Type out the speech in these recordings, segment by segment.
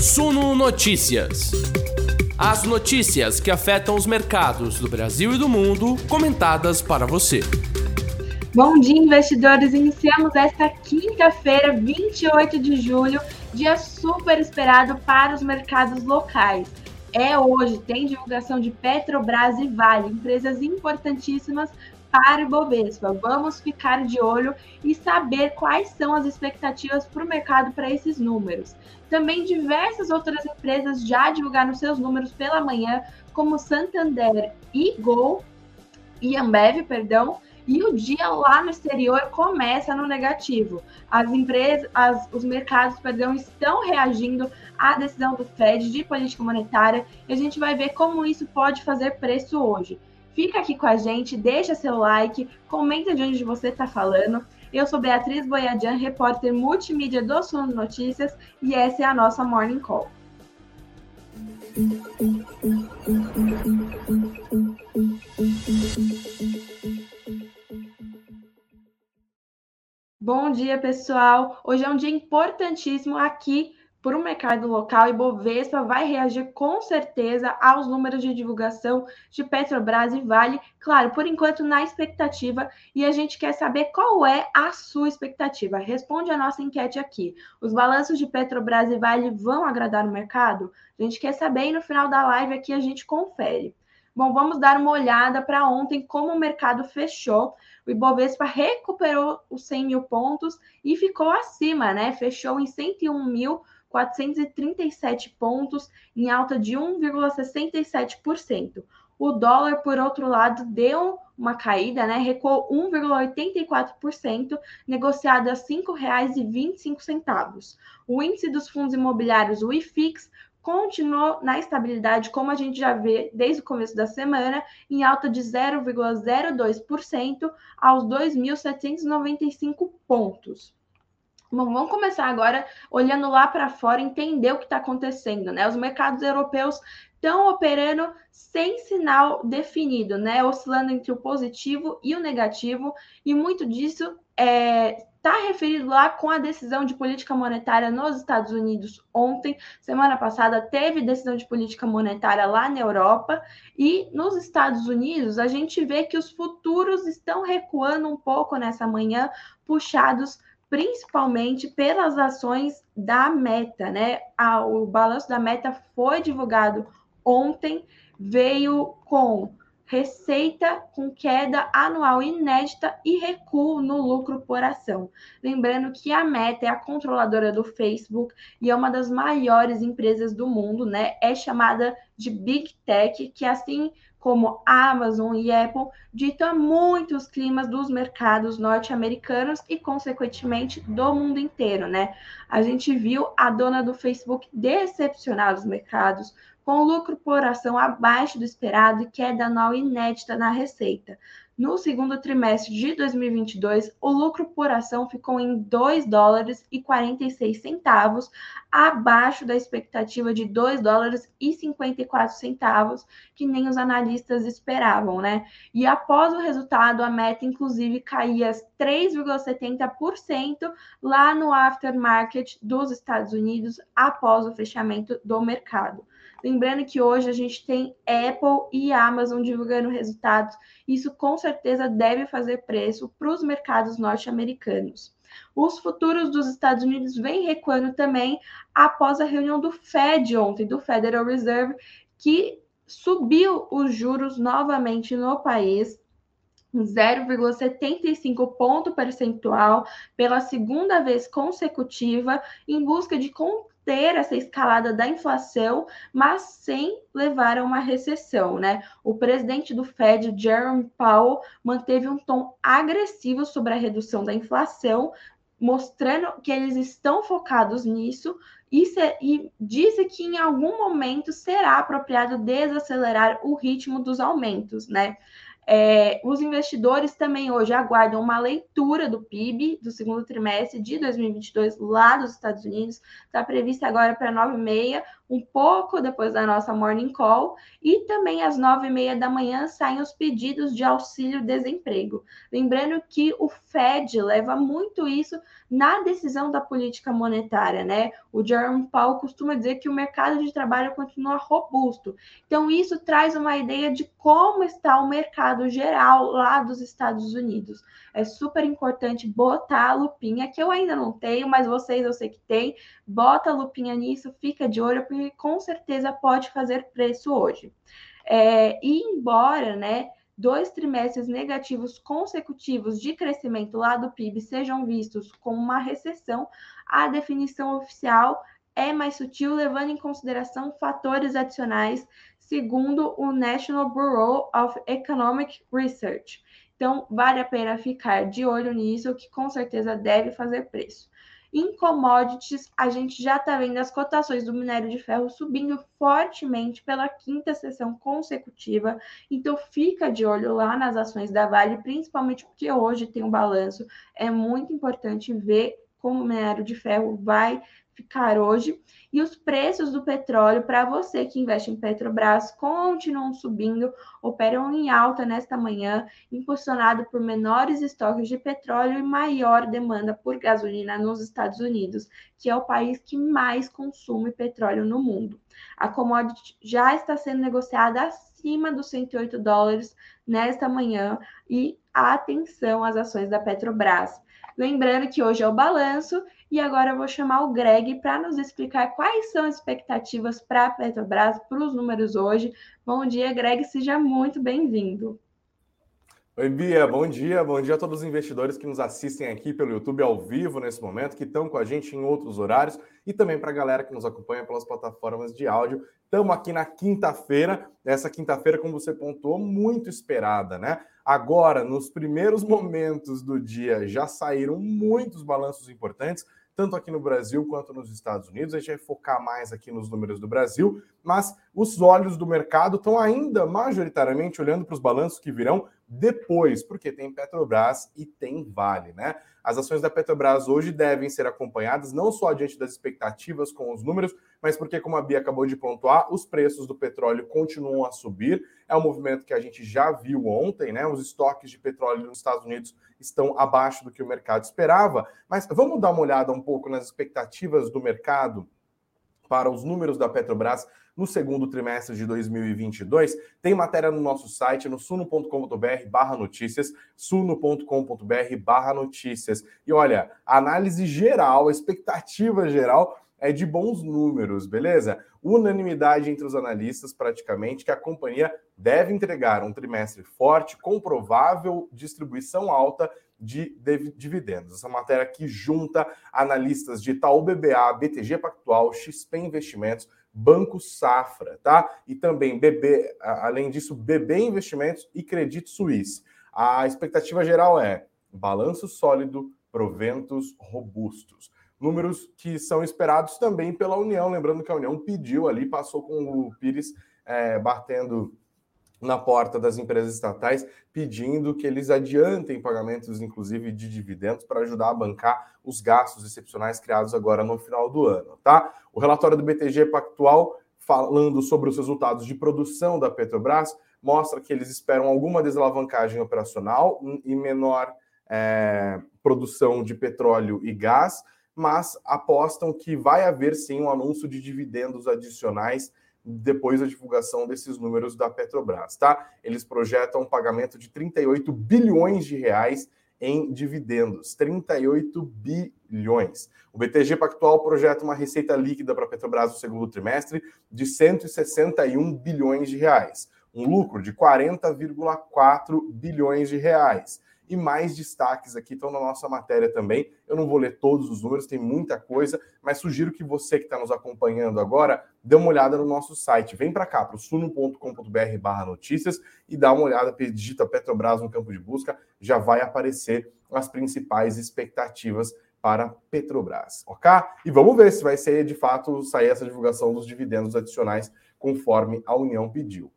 Suno Notícias. As notícias que afetam os mercados do Brasil e do mundo, comentadas para você. Bom dia, investidores. Iniciamos esta quinta-feira, 28 de julho, dia super esperado para os mercados locais. É hoje, tem divulgação de Petrobras e Vale, empresas importantíssimas para o Bovespa. Vamos ficar de olho e saber quais são as expectativas para o mercado para esses números. Também diversas outras empresas já divulgaram seus números pela manhã, como Santander e Gol, e Ambev, perdão, e o dia lá no exterior começa no negativo. As empresas, as, os mercados, perdão, estão reagindo à decisão do Fed de política monetária e a gente vai ver como isso pode fazer preço hoje. Fica aqui com a gente, deixa seu like, comenta de onde você está falando. Eu sou Beatriz Boiadian, repórter multimídia do Suno Notícias, e essa é a nossa Morning Call. Bom dia, pessoal. Hoje é um dia importantíssimo aqui para o mercado local e Bovespa vai reagir com certeza aos números de divulgação de Petrobras e Vale, claro, por enquanto na expectativa, e a gente quer saber qual é a sua expectativa. Responde a nossa enquete aqui. Os balanços de Petrobras e Vale vão agradar o mercado? A gente quer saber e no final da live aqui a gente confere. Bom, vamos dar uma olhada para ontem como o mercado fechou. O Ibovespa recuperou os 100 mil pontos e ficou acima, né? Fechou em 101 mil 437 pontos, em alta de 1,67%. O dólar, por outro lado, deu uma caída, né? Recuou 1,84%, negociado a R$ 5,25. O índice dos fundos imobiliários, o IFIX, continuou na estabilidade, como a gente já vê desde o começo da semana, em alta de 0,02% aos 2.795 pontos. Bom, vamos começar agora olhando lá para fora, entender o que está acontecendo, né? Os mercados europeus estão operando sem sinal definido, né? Oscilando entre o positivo e o negativo, e muito disso está é, tá referido lá com a decisão de política monetária nos Estados Unidos ontem. Semana passada teve decisão de política monetária lá na Europa, e nos Estados Unidos a gente vê que os futuros estão recuando um pouco nessa manhã, puxados principalmente pelas ações da Meta, né? o balanço da Meta foi divulgado ontem, veio com receita com queda anual inédita e recuo no lucro por ação. Lembrando que a Meta é a controladora do Facebook e é uma das maiores empresas do mundo, né? É chamada de Big Tech, que assim como Amazon e Apple, dita muitos climas dos mercados norte-americanos e, consequentemente, do mundo inteiro, né? A gente viu a dona do Facebook decepcionar os mercados, com lucro por ação abaixo do esperado e queda anual inédita na receita. No segundo trimestre de 2022, o lucro por ação ficou em 2 dólares e 46 centavos, abaixo da expectativa de 2 dólares e 54 centavos, que nem os analistas esperavam, né? E após o resultado, a meta inclusive caía 3,70% lá no aftermarket dos Estados Unidos após o fechamento do mercado. Lembrando que hoje a gente tem Apple e Amazon divulgando resultados. Isso com certeza deve fazer preço para os mercados norte-americanos. Os futuros dos Estados Unidos vêm recuando também após a reunião do Fed ontem, do Federal Reserve, que subiu os juros novamente no país 0,75 ponto percentual pela segunda vez consecutiva em busca de conter essa escalada da inflação, mas sem levar a uma recessão, né? O presidente do Fed, Jerome Powell, manteve um tom agressivo sobre a redução da inflação, mostrando que eles estão focados nisso e, se, e disse que em algum momento será apropriado desacelerar o ritmo dos aumentos, né? É, os investidores também hoje aguardam uma leitura do PIB do segundo trimestre de 2022 lá dos Estados Unidos. Está prevista agora para 9h30, um pouco depois da nossa morning call. E também às 9h30 da manhã saem os pedidos de auxílio-desemprego. Lembrando que o Fed leva muito isso na decisão da política monetária, né? O Jerome Powell costuma dizer que o mercado de trabalho continua robusto. Então, isso traz uma ideia de como está o mercado geral lá dos Estados Unidos. É super importante botar a lupinha, que eu ainda não tenho, mas vocês eu sei que tem. Bota a lupinha nisso, fica de olho, porque com certeza pode fazer preço hoje. É, e embora, né? dois trimestres negativos consecutivos de crescimento lá do PIB sejam vistos como uma recessão, a definição oficial é mais sutil, levando em consideração fatores adicionais, segundo o National Bureau of Economic Research. Então, vale a pena ficar de olho nisso, que com certeza deve fazer preço. Em commodities, a gente já está vendo as cotações do minério de ferro subindo fortemente pela quinta sessão consecutiva. Então, fica de olho lá nas ações da Vale, principalmente porque hoje tem um balanço. É muito importante ver como o minério de ferro vai ficar hoje. E os preços do petróleo, para você que investe em Petrobras, continuam subindo, operam em alta nesta manhã, impulsionado por menores estoques de petróleo e maior demanda por gasolina nos Estados Unidos, que é o país que mais consome petróleo no mundo. A commodity já está sendo negociada acima dos 108 dólares nesta manhã e atenção às ações da Petrobras. Lembrando que hoje é o balanço e agora eu vou chamar o Greg para nos explicar quais são as expectativas para a Petrobras, para os números hoje. Bom dia, Greg, seja muito bem-vindo. Oi, Bia, bom dia. Bom dia a todos os investidores que nos assistem aqui pelo YouTube ao vivo nesse momento, que estão com a gente em outros horários e também para a galera que nos acompanha pelas plataformas de áudio. Estamos aqui na quinta-feira, essa quinta-feira, como você pontuou, muito esperada, né? Agora, nos primeiros momentos do dia, já saíram muitos balanços importantes tanto aqui no Brasil quanto nos Estados Unidos. A gente vai focar mais aqui nos números do Brasil, mas os olhos do mercado estão ainda majoritariamente olhando para os balanços que virão depois, porque tem Petrobras e tem Vale, né? As ações da Petrobras hoje devem ser acompanhadas não só diante das expectativas com os números, mas porque, como a Bia acabou de pontuar, os preços do petróleo continuam a subir. É um movimento que a gente já viu ontem, né? Os estoques de petróleo nos Estados Unidos estão abaixo do que o mercado esperava. Mas vamos dar uma olhada um pouco nas expectativas do mercado para os números da Petrobras no segundo trimestre de 2022. Tem matéria no nosso site, no suno.com.br barra notícias, suno.com.br barra notícias. E olha, análise geral, expectativa geral é de bons números, beleza? Unanimidade entre os analistas, praticamente, que a companhia deve entregar um trimestre forte, com provável distribuição alta de dividendos. Essa matéria aqui junta analistas de Itaú BBA, BTG Pactual, XP Investimentos, Banco Safra, tá? E também BB, além disso, BB Investimentos e Credit Suisse. A expectativa geral é balanço sólido, proventos robustos. Números que são esperados também pela União, lembrando que a União pediu ali, passou com o Pires é, batendo na porta das empresas estatais, pedindo que eles adiantem pagamentos, inclusive de dividendos, para ajudar a bancar os gastos excepcionais criados agora no final do ano, tá? O relatório do BTG Pactual, falando sobre os resultados de produção da Petrobras, mostra que eles esperam alguma desalavancagem operacional e menor é, produção de petróleo e gás, mas apostam que vai haver sim um anúncio de dividendos adicionais depois da divulgação desses números da Petrobras, tá? Eles projetam um pagamento de 38 bilhões de reais em dividendos, 38 bilhões. O BTG Pactual projeta uma receita líquida para a Petrobras no segundo trimestre de 161 bilhões de reais, um lucro de 40,4 bilhões de reais e mais destaques aqui estão na nossa matéria também. Eu não vou ler todos os números, tem muita coisa, mas sugiro que você que está nos acompanhando agora dê uma olhada no nosso site. Vem para cá, para o suno.com.br barra notícias e dá uma olhada, digita Petrobras no campo de busca, já vai aparecer as principais expectativas para Petrobras, ok? E vamos ver se vai ser de fato sair essa divulgação dos dividendos adicionais conforme a União pediu.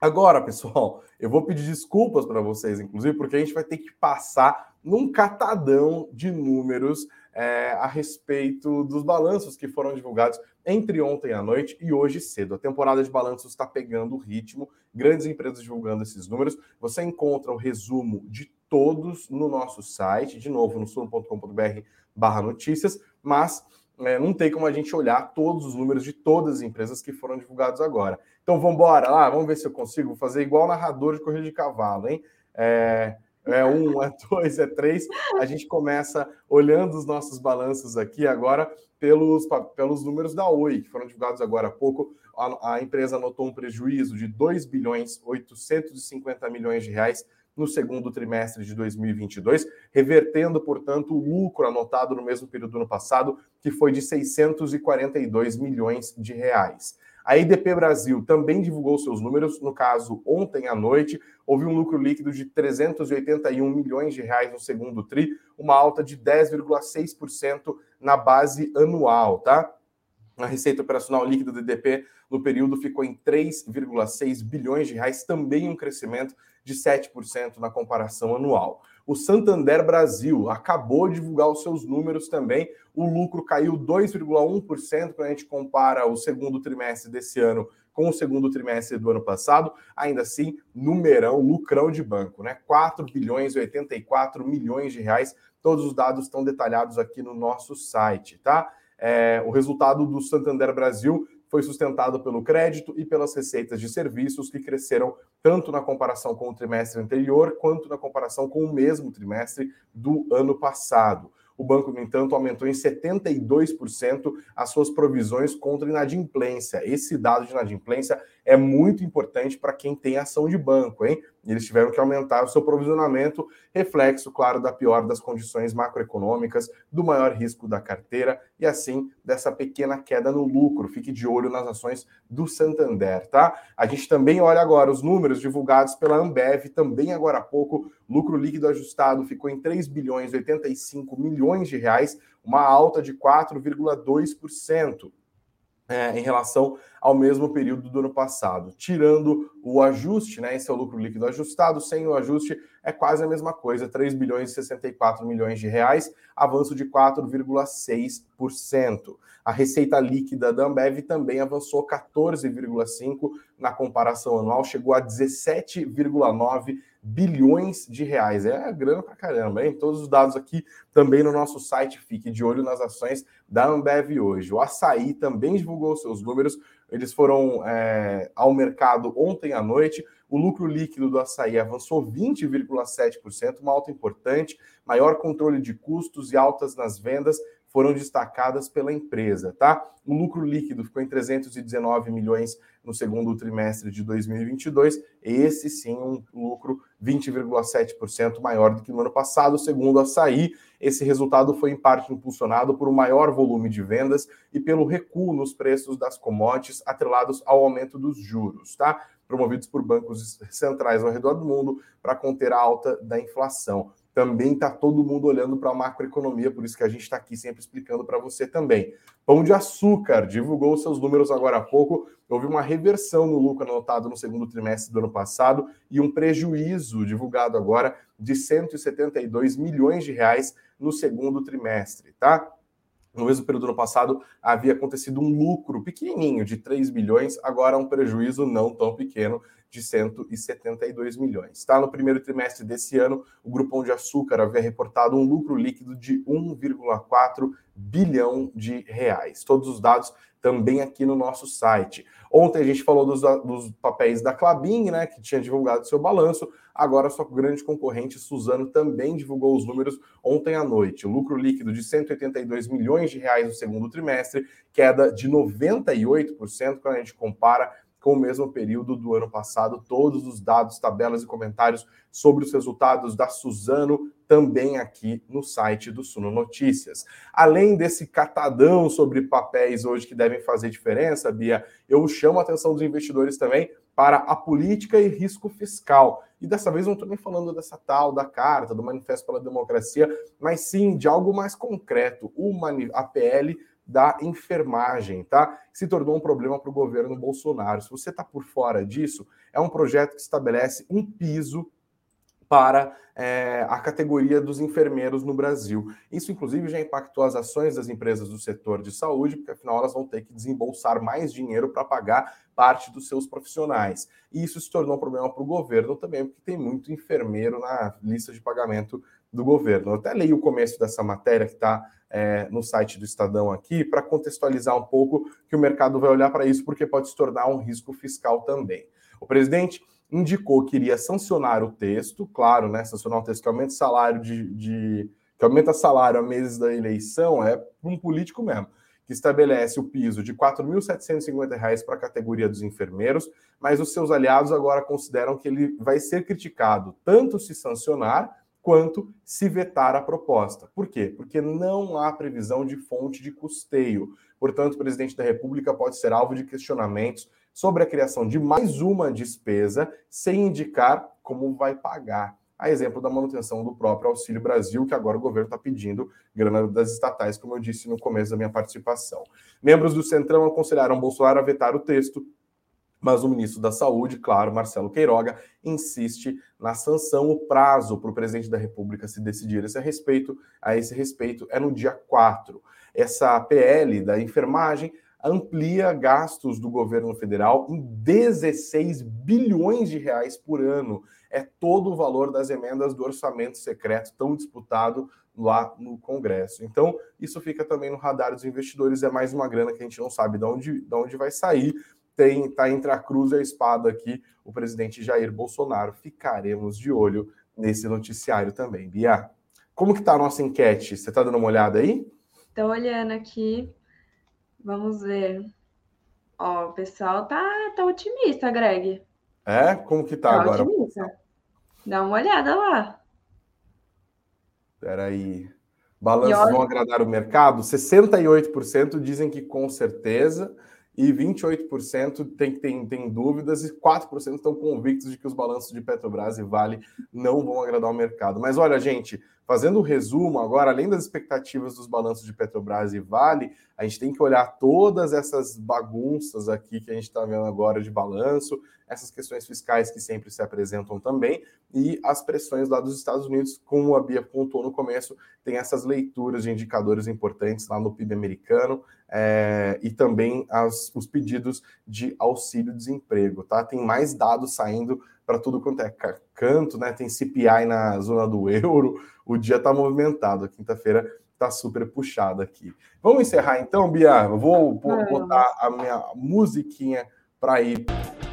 Agora, pessoal, eu vou pedir desculpas para vocês, inclusive, porque a gente vai ter que passar num catadão de números é, a respeito dos balanços que foram divulgados entre ontem à noite e hoje cedo. A temporada de balanços está pegando o ritmo, grandes empresas divulgando esses números. Você encontra o resumo de todos no nosso site, de novo, no suno.com.br barra notícias, mas é, não tem como a gente olhar todos os números de todas as empresas que foram divulgados agora. Então vamos embora lá, vamos ver se eu consigo fazer igual narrador de corrida de cavalo, hein? É, é um, é dois, é três. A gente começa olhando os nossos balanços aqui agora pelos, pelos números da Oi, que foram divulgados agora há pouco. A, a empresa anotou um prejuízo de 2 bilhões 850 milhões de reais no segundo trimestre de 2022, revertendo, portanto, o lucro anotado no mesmo período do ano passado, que foi de 642 milhões de reais. A IDP Brasil também divulgou seus números, no caso, ontem à noite, houve um lucro líquido de 381 milhões de reais no segundo tri, uma alta de 10,6% na base anual, tá? A receita operacional líquida do IDP no período ficou em 3,6 bilhões de reais, também um crescimento de 7% na comparação anual. O Santander Brasil acabou de divulgar os seus números também. O lucro caiu 2,1% quando a gente compara o segundo trimestre desse ano com o segundo trimestre do ano passado. Ainda assim, numerão, lucrão de banco, né? 4 bilhões e 84 milhões de reais. Todos os dados estão detalhados aqui no nosso site, tá? É, o resultado do Santander Brasil foi sustentado pelo crédito e pelas receitas de serviços que cresceram tanto na comparação com o trimestre anterior quanto na comparação com o mesmo trimestre do ano passado. O banco, no entanto, aumentou em 72% as suas provisões contra inadimplência. Esse dado de inadimplência é muito importante para quem tem ação de banco, hein? Eles tiveram que aumentar o seu provisionamento, reflexo, claro, da pior das condições macroeconômicas, do maior risco da carteira e, assim, dessa pequena queda no lucro. Fique de olho nas ações do Santander, tá? A gente também olha agora os números divulgados pela Ambev, também agora há pouco, lucro líquido ajustado ficou em 3 bilhões 85 milhões de reais, uma alta de 4,2% é, em relação ao mesmo período do ano passado. Tirando o ajuste, né? Esse é o lucro líquido ajustado, sem o ajuste é quase a mesma coisa, 3 bilhões e 64 milhões de reais, avanço de 4,6%. A receita líquida da Ambev também avançou 14,5 na comparação anual, chegou a 17,9 bilhões de reais. É grana pra caramba, hein? Todos os dados aqui também no nosso site. Fique de olho nas ações da Ambev hoje. O Açaí também divulgou seus números. Eles foram é, ao mercado ontem à noite. O lucro líquido do açaí avançou 20,7%, uma alta importante, maior controle de custos e altas nas vendas foram destacadas pela empresa, tá? O lucro líquido ficou em 319 milhões no segundo trimestre de 2022, esse sim um lucro 20,7% maior do que no ano passado, segundo a Açaí. Esse resultado foi em parte impulsionado por um maior volume de vendas e pelo recuo nos preços das commodities atrelados ao aumento dos juros, tá? Promovidos por bancos centrais ao redor do mundo para conter a alta da inflação também está todo mundo olhando para a macroeconomia, por isso que a gente está aqui sempre explicando para você também. Pão de Açúcar divulgou seus números agora há pouco, houve uma reversão no lucro anotado no segundo trimestre do ano passado e um prejuízo divulgado agora de 172 milhões de reais no segundo trimestre, tá? No mesmo período do ano passado, havia acontecido um lucro pequenininho de 3 bilhões, agora um prejuízo não tão pequeno de 172 milhões. Tá? No primeiro trimestre desse ano, o Grupão de Açúcar havia reportado um lucro líquido de 1,4 bilhão de reais. Todos os dados também aqui no nosso site. Ontem a gente falou dos, dos papéis da Clabin, né, que tinha divulgado seu balanço. Agora, sua grande concorrente, Suzano, também divulgou os números ontem à noite. O lucro líquido de 182 milhões de reais no segundo trimestre, queda de 98% quando a gente compara com o mesmo período do ano passado. Todos os dados, tabelas e comentários sobre os resultados da Suzano também aqui no site do Suno Notícias. Além desse catadão sobre papéis hoje que devem fazer diferença, Bia, eu chamo a atenção dos investidores também para a política e risco fiscal. E dessa vez não estou nem falando dessa tal da carta, do Manifesto pela Democracia, mas sim de algo mais concreto, o a PL da enfermagem, tá? Se tornou um problema para o governo Bolsonaro. Se você está por fora disso, é um projeto que estabelece um piso para é, a categoria dos enfermeiros no Brasil. Isso, inclusive, já impactou as ações das empresas do setor de saúde, porque afinal elas vão ter que desembolsar mais dinheiro para pagar parte dos seus profissionais. E isso se tornou um problema para o governo também, porque tem muito enfermeiro na lista de pagamento do governo. Eu até leio o começo dessa matéria que está é, no site do Estadão aqui, para contextualizar um pouco que o mercado vai olhar para isso, porque pode se tornar um risco fiscal também. O presidente indicou que iria sancionar o texto, claro, né? Sancionar um texto que aumenta salário de, de que aumenta salário a meses da eleição é um político mesmo, que estabelece o piso de R$ 4.750 para a categoria dos enfermeiros, mas os seus aliados agora consideram que ele vai ser criticado tanto se sancionar quanto se vetar a proposta. Por quê? Porque não há previsão de fonte de custeio. Portanto, o presidente da República pode ser alvo de questionamentos sobre a criação de mais uma despesa sem indicar como vai pagar. A exemplo da manutenção do próprio Auxílio Brasil, que agora o governo está pedindo grana das estatais, como eu disse no começo da minha participação. Membros do Centrão aconselharam Bolsonaro a vetar o texto, mas o ministro da Saúde, claro, Marcelo Queiroga, insiste na sanção. O prazo para o presidente da República se decidir a esse respeito, a esse respeito é no dia 4. Essa PL da enfermagem amplia gastos do governo federal em 16 bilhões de reais por ano. É todo o valor das emendas do orçamento secreto tão disputado lá no Congresso. Então, isso fica também no radar dos investidores, é mais uma grana que a gente não sabe de onde, de onde vai sair. Tem, tá entre a cruz e a espada aqui o presidente Jair Bolsonaro. Ficaremos de olho nesse noticiário também. Bia, como que tá a nossa enquete? Você está dando uma olhada aí? Estou olhando aqui. Vamos ver. Ó, o pessoal tá, tá otimista, Greg. É? Como que tá, tá agora? Otimista. Dá uma olhada lá. Peraí. Balanços olha... vão agradar o mercado? 68% dizem que com certeza, e 28% tem, tem, tem dúvidas, e 4% estão convictos de que os balanços de Petrobras e Vale não vão agradar o mercado. Mas olha, gente, Fazendo o um resumo agora, além das expectativas dos balanços de Petrobras e Vale, a gente tem que olhar todas essas bagunças aqui que a gente está vendo agora de balanço, essas questões fiscais que sempre se apresentam também, e as pressões lá dos Estados Unidos, como a Bia pontuou no começo, tem essas leituras de indicadores importantes lá no PIB americano é, e também as, os pedidos de auxílio-desemprego, tá? Tem mais dados saindo para tudo quanto é canto, né? Tem CPI na zona do euro, o dia está movimentado, quinta-feira está super puxado aqui. Vamos encerrar então, Bia? Eu vou botar a minha musiquinha para ir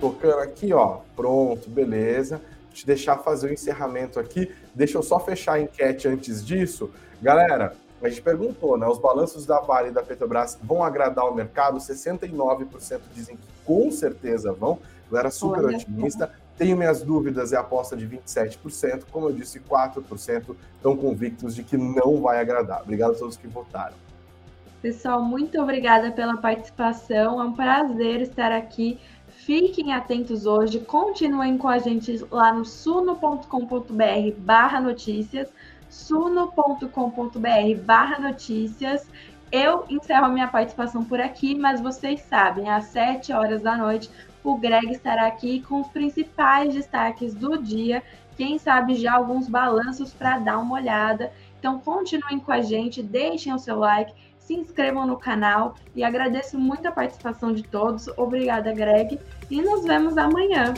tocando aqui, ó. Pronto, beleza. Te deixar fazer o encerramento aqui. Deixa eu só fechar a enquete antes disso. Galera, a gente perguntou, né? Os balanços da Vale e da Petrobras vão agradar o mercado? 69% dizem que com certeza vão. Galera super Olha, otimista. Tenho minhas dúvidas, é a aposta de 27%. Como eu disse, 4% estão convictos de que não vai agradar. Obrigado a todos que votaram. Pessoal, muito obrigada pela participação. É um prazer estar aqui. Fiquem atentos hoje. Continuem com a gente lá no suno.com.br barra notícias suno.com.br barra notícias. Eu encerro minha participação por aqui, mas vocês sabem, às 7 horas da noite o Greg estará aqui com os principais destaques do dia, quem sabe já alguns balanços para dar uma olhada. Então continuem com a gente, deixem o seu like, se inscrevam no canal e agradeço muito a participação de todos. Obrigada, Greg, e nos vemos amanhã.